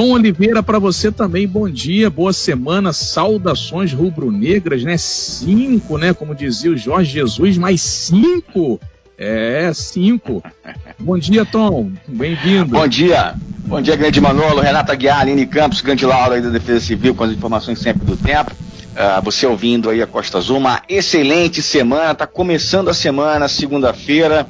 Tom Oliveira, para você também, bom dia, boa semana, saudações rubro-negras, né? Cinco, né? Como dizia o Jorge Jesus, mais cinco. É, cinco. Bom dia, Tom. Bem-vindo. Bom dia. Bom dia, grande Manolo, Renata Guiar, Aline Campos, grande Laura aí da Defesa Civil, com as informações sempre do tempo. Uh, você ouvindo aí a Costa Azul, uma excelente semana, tá começando a semana, segunda-feira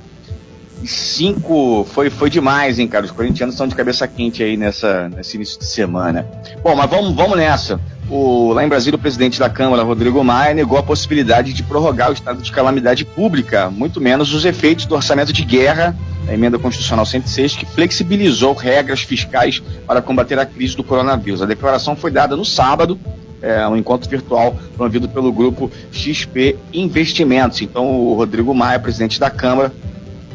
cinco foi, foi demais, hein, cara? Os corintianos estão de cabeça quente aí nessa, nesse início de semana. Bom, mas vamos, vamos nessa. O, lá em Brasília, o presidente da Câmara, Rodrigo Maia, negou a possibilidade de prorrogar o estado de calamidade pública, muito menos os efeitos do orçamento de guerra, a emenda constitucional 106, que flexibilizou regras fiscais para combater a crise do coronavírus. A declaração foi dada no sábado, é, um encontro virtual promovido pelo grupo XP Investimentos. Então, o Rodrigo Maia, presidente da Câmara,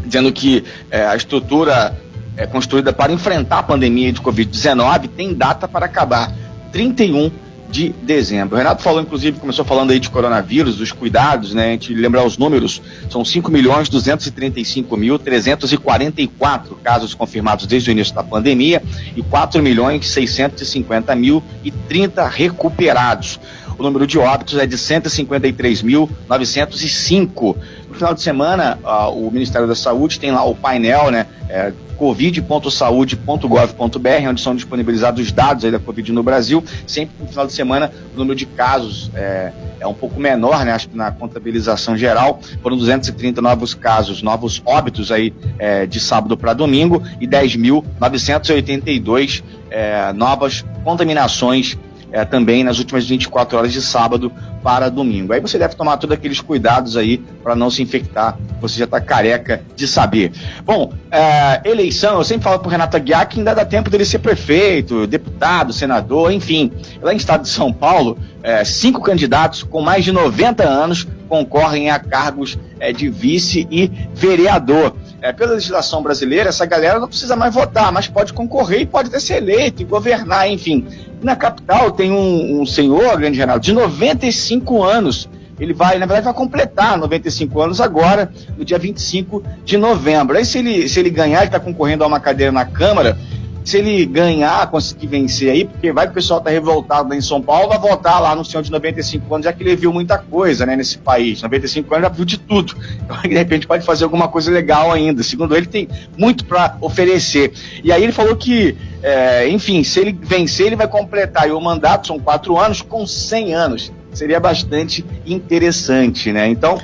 dizendo que é, a estrutura é, construída para enfrentar a pandemia de Covid-19 tem data para acabar, 31 de dezembro. O Renato falou, inclusive, começou falando aí de coronavírus, dos cuidados, né? A gente lembrar os números, são 5 milhões 235 mil 344 casos confirmados desde o início da pandemia e 4 milhões 650 mil e 30 recuperados. O número de óbitos é de 153.905 no final de semana, o Ministério da Saúde tem lá o painel, né? É, covid.saude.gov.br, onde são disponibilizados os dados da Covid no Brasil. Sempre no final de semana, o número de casos é, é um pouco menor, né? Acho que na contabilização geral foram 230 novos casos, novos óbitos aí é, de sábado para domingo e 10.982 é, novas contaminações é, também nas últimas 24 horas de sábado para domingo. Aí você deve tomar todos aqueles cuidados aí para não se infectar. Você já está careca de saber. Bom, é, eleição, eu sempre falo para o Renato Aguiar que ainda dá tempo dele ser prefeito, deputado, senador, enfim. Lá em estado de São Paulo, é, cinco candidatos com mais de 90 anos concorrem a cargos é, de vice e vereador. É, pela legislação brasileira, essa galera não precisa mais votar, mas pode concorrer e pode até ser eleito e governar, enfim. Na capital tem um, um senhor, grande Renato, de 95 anos. Ele vai, na verdade, vai completar 95 anos agora, no dia 25 de novembro. Aí, se ele, se ele ganhar, ele está concorrendo a uma cadeira na Câmara, se ele ganhar, conseguir vencer aí, porque vai que o pessoal tá revoltado lá em São Paulo, vai votar lá no senhor de 95 anos, já que ele viu muita coisa, né, nesse país. 95 anos já viu de tudo. Então, de repente, pode fazer alguma coisa legal ainda. Segundo ele, tem muito para oferecer. E aí ele falou que, é, enfim, se ele vencer, ele vai completar. O mandato são quatro anos com 100 anos. Seria bastante interessante, né? Então,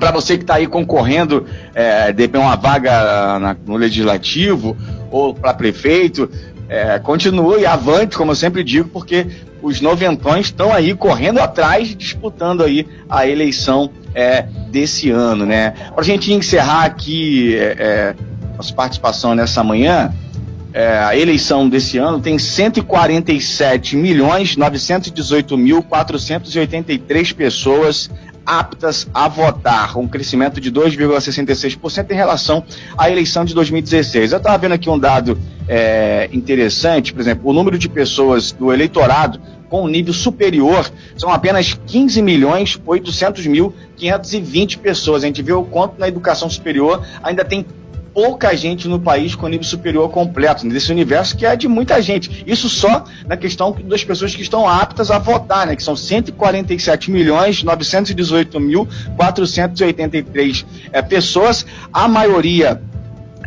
para você que está aí concorrendo é, de uma vaga na, no legislativo ou para prefeito, é, continue avante, como eu sempre digo, porque os noventões estão aí correndo atrás, disputando aí a eleição é, desse ano, né? Para a gente encerrar aqui é, é, nossa participação nessa manhã, é, a eleição desse ano tem 147 milhões 918 mil 483 pessoas aptas a votar, um crescimento de 2,66% em relação à eleição de 2016. Eu estava vendo aqui um dado é, interessante, por exemplo, o número de pessoas do eleitorado com nível superior são apenas 15 milhões 800 mil 520 pessoas. A gente vê o quanto na educação superior ainda tem pouca gente no país com nível superior completo, nesse universo que é de muita gente. Isso só na questão das pessoas que estão aptas a votar, né, que são 147 milhões 918 mil 483 é, pessoas, a maioria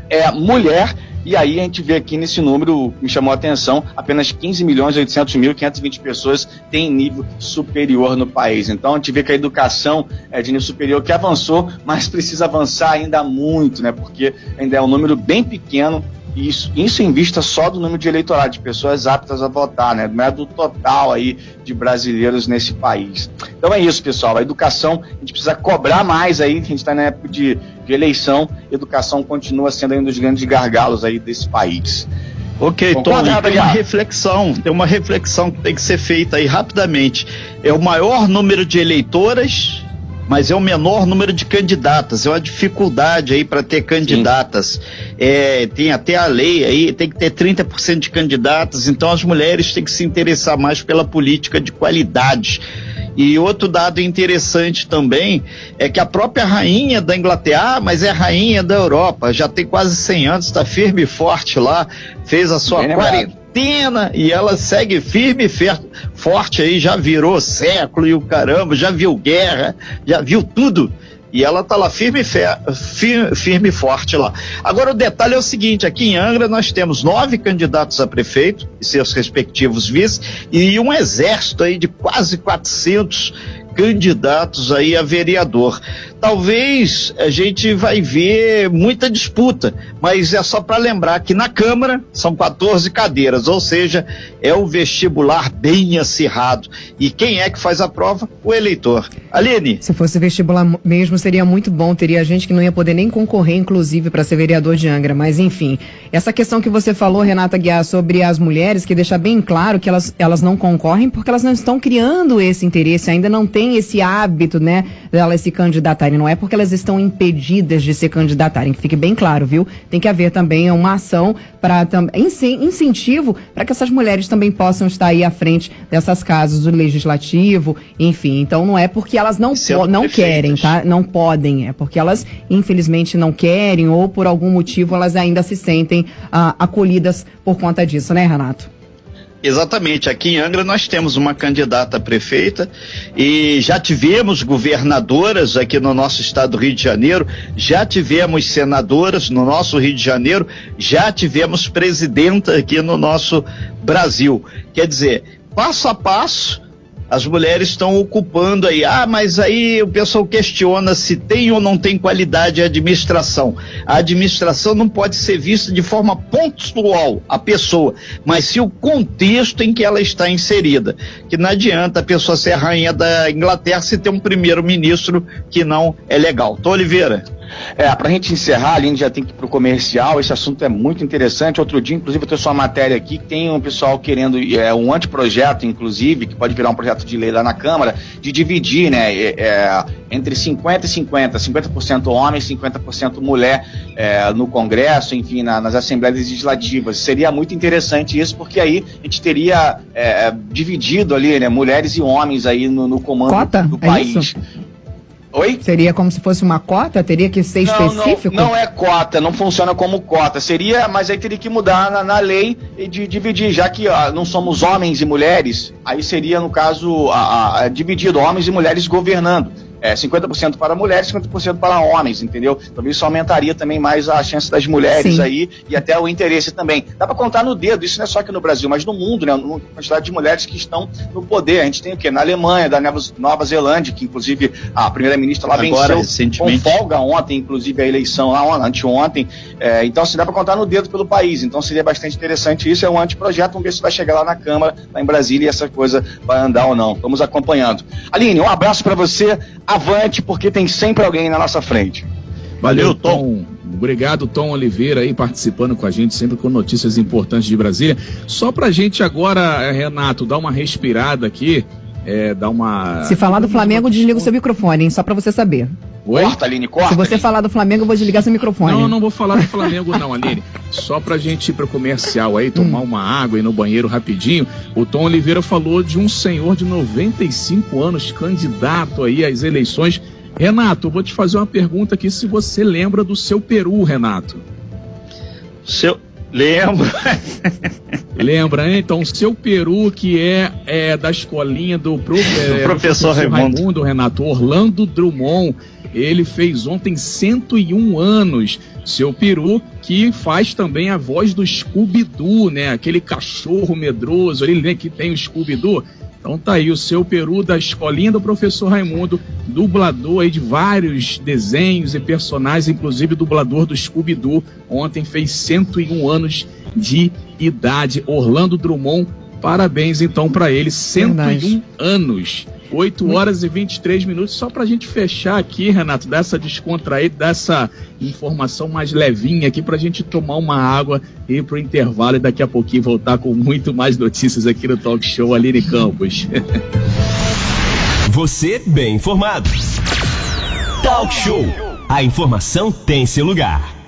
é mulher e aí a gente vê aqui nesse número, me chamou a atenção, apenas 15 milhões 800 mil 520 pessoas têm nível superior no país. Então a gente vê que a educação é de nível superior que avançou, mas precisa avançar ainda muito, né? Porque ainda é um número bem pequeno isso, isso em vista só do número de eleitorado, de pessoas aptas a votar, né? Não é do total aí de brasileiros nesse país. Então é isso, pessoal. A educação, a gente precisa cobrar mais aí, que a gente está na época de, de eleição, educação continua sendo um dos grandes gargalos aí desse país. Ok, Tony, tem uma reflexão, tem uma reflexão que tem que ser feita aí rapidamente. É o maior número de eleitoras mas é o menor número de candidatas, é uma dificuldade aí para ter candidatas. É, tem até a lei aí, tem que ter 30% de candidatas, então as mulheres têm que se interessar mais pela política de qualidade. E outro dado interessante também é que a própria rainha da Inglaterra, ah, mas é rainha da Europa, já tem quase 100 anos, está firme e forte lá, fez a sua centena e ela segue firme e forte aí, já virou século e o caramba, já viu guerra, já viu tudo. E ela tá lá firme, firme, firme e forte lá. Agora o detalhe é o seguinte: aqui em Angra nós temos nove candidatos a prefeito e seus respectivos vice e um exército aí de quase 400 candidatos aí a vereador. Talvez a gente vai ver muita disputa, mas é só para lembrar que na Câmara são 14 cadeiras, ou seja, é o vestibular bem acirrado. E quem é que faz a prova? O eleitor. Aline. Se fosse vestibular mesmo, seria muito bom. Teria gente que não ia poder nem concorrer, inclusive, para ser vereador de Angra. Mas, enfim, essa questão que você falou, Renata Guiar, sobre as mulheres, que deixa bem claro que elas, elas não concorrem porque elas não estão criando esse interesse, ainda não tem esse hábito, né, delas se candidatarem candidatarem, não é porque elas estão impedidas de se candidatarem, que fique bem claro, viu? Tem que haver também uma ação para incentivo para que essas mulheres também possam estar aí à frente dessas casas do legislativo, enfim. Então não é porque elas não, não querem, tá? Não podem, é porque elas infelizmente não querem ou por algum motivo elas ainda se sentem ah, acolhidas por conta disso, né, Renato? Exatamente. Aqui em Angra nós temos uma candidata a prefeita e já tivemos governadoras aqui no nosso estado do Rio de Janeiro, já tivemos senadoras no nosso Rio de Janeiro, já tivemos presidenta aqui no nosso Brasil. Quer dizer, passo a passo, as mulheres estão ocupando aí. Ah, mas aí o pessoal questiona se tem ou não tem qualidade a administração. A administração não pode ser vista de forma pontual, a pessoa, mas se o contexto em que ela está inserida. Que não adianta a pessoa ser rainha da Inglaterra se tem um primeiro-ministro que não é legal. Tô Oliveira. É, para a gente encerrar, a Aline já tem que ir para o comercial, esse assunto é muito interessante. Outro dia, inclusive, eu tenho sua matéria aqui, que tem um pessoal querendo, é, um anteprojeto, inclusive, que pode virar um projeto de lei lá na Câmara, de dividir, né, é, é entre 50 e 50, 50% homem, 50% mulher é, no Congresso, enfim, na, nas Assembleias Legislativas. Seria muito interessante isso, porque aí a gente teria é, dividido ali, né, mulheres e homens aí no, no comando Cota? do é país. Isso? Oi? Seria como se fosse uma cota? Teria que ser não, específico? Não, não é cota, não funciona como cota. Seria, mas aí teria que mudar na, na lei e de dividir, já que não somos homens e mulheres, aí seria, no caso, a, a dividido, homens e mulheres governando é, 50% para mulheres, 50% para homens, entendeu? Então isso aumentaria também mais a chance das mulheres Sim. aí e até o interesse também. Dá para contar no dedo, isso não é só aqui no Brasil, mas no mundo, né? A quantidade de mulheres que estão no poder. A gente tem o quê? Na Alemanha, da Nova Zelândia, que inclusive a primeira-ministra lá Agora, venceu com folga ontem, inclusive a eleição lá anteontem. É, então, se assim, dá para contar no dedo pelo país. Então seria bastante interessante isso. É um anteprojeto, vamos ver se vai chegar lá na Câmara, lá em Brasília, e essa coisa vai andar ou não. Vamos acompanhando. Aline, um abraço para você avante, porque tem sempre alguém na nossa frente. Valeu, Tom. Obrigado, Tom Oliveira, aí participando com a gente, sempre com notícias importantes de Brasília. Só pra gente agora, Renato, dar uma respirada aqui, é, dar uma. Se falar do Flamengo, desliga o seu microfone, hein? Só pra você saber. Oi? Corta, Aline, corta. Se você falar do Flamengo, eu vou desligar seu microfone. Não, não vou falar do Flamengo, não, Aline. Só pra gente ir pro comercial aí, tomar hum. uma água e no banheiro rapidinho. O Tom Oliveira falou de um senhor de 95 anos, candidato aí às eleições. Renato, eu vou te fazer uma pergunta aqui se você lembra do seu Peru, Renato. Seu. Lembro. Lembra, hein? Então, seu Peru, que é, é da escolinha do, prof, é, professor, professor Raimundo. Raimundo, Renato, Orlando Drummond, ele fez ontem 101 anos. Seu peru, que faz também a voz do Scooby-Doo, né? Aquele cachorro medroso ali, né? Que tem o Scooby-Doo. Então tá aí o seu peru da escolinha do professor Raimundo, dublador aí de vários desenhos e personagens, inclusive dublador do Scooby-Doo. Ontem fez 101 anos de idade. Orlando Drummond, parabéns então para ele, 101 Verdade. anos. 8 horas e 23 minutos. Só para a gente fechar aqui, Renato, dessa descontraída, dessa informação mais levinha aqui, para a gente tomar uma água e ir para o intervalo e daqui a pouquinho voltar com muito mais notícias aqui no Talk Show Aline Campos. Você bem informado. Talk Show. A informação tem seu lugar.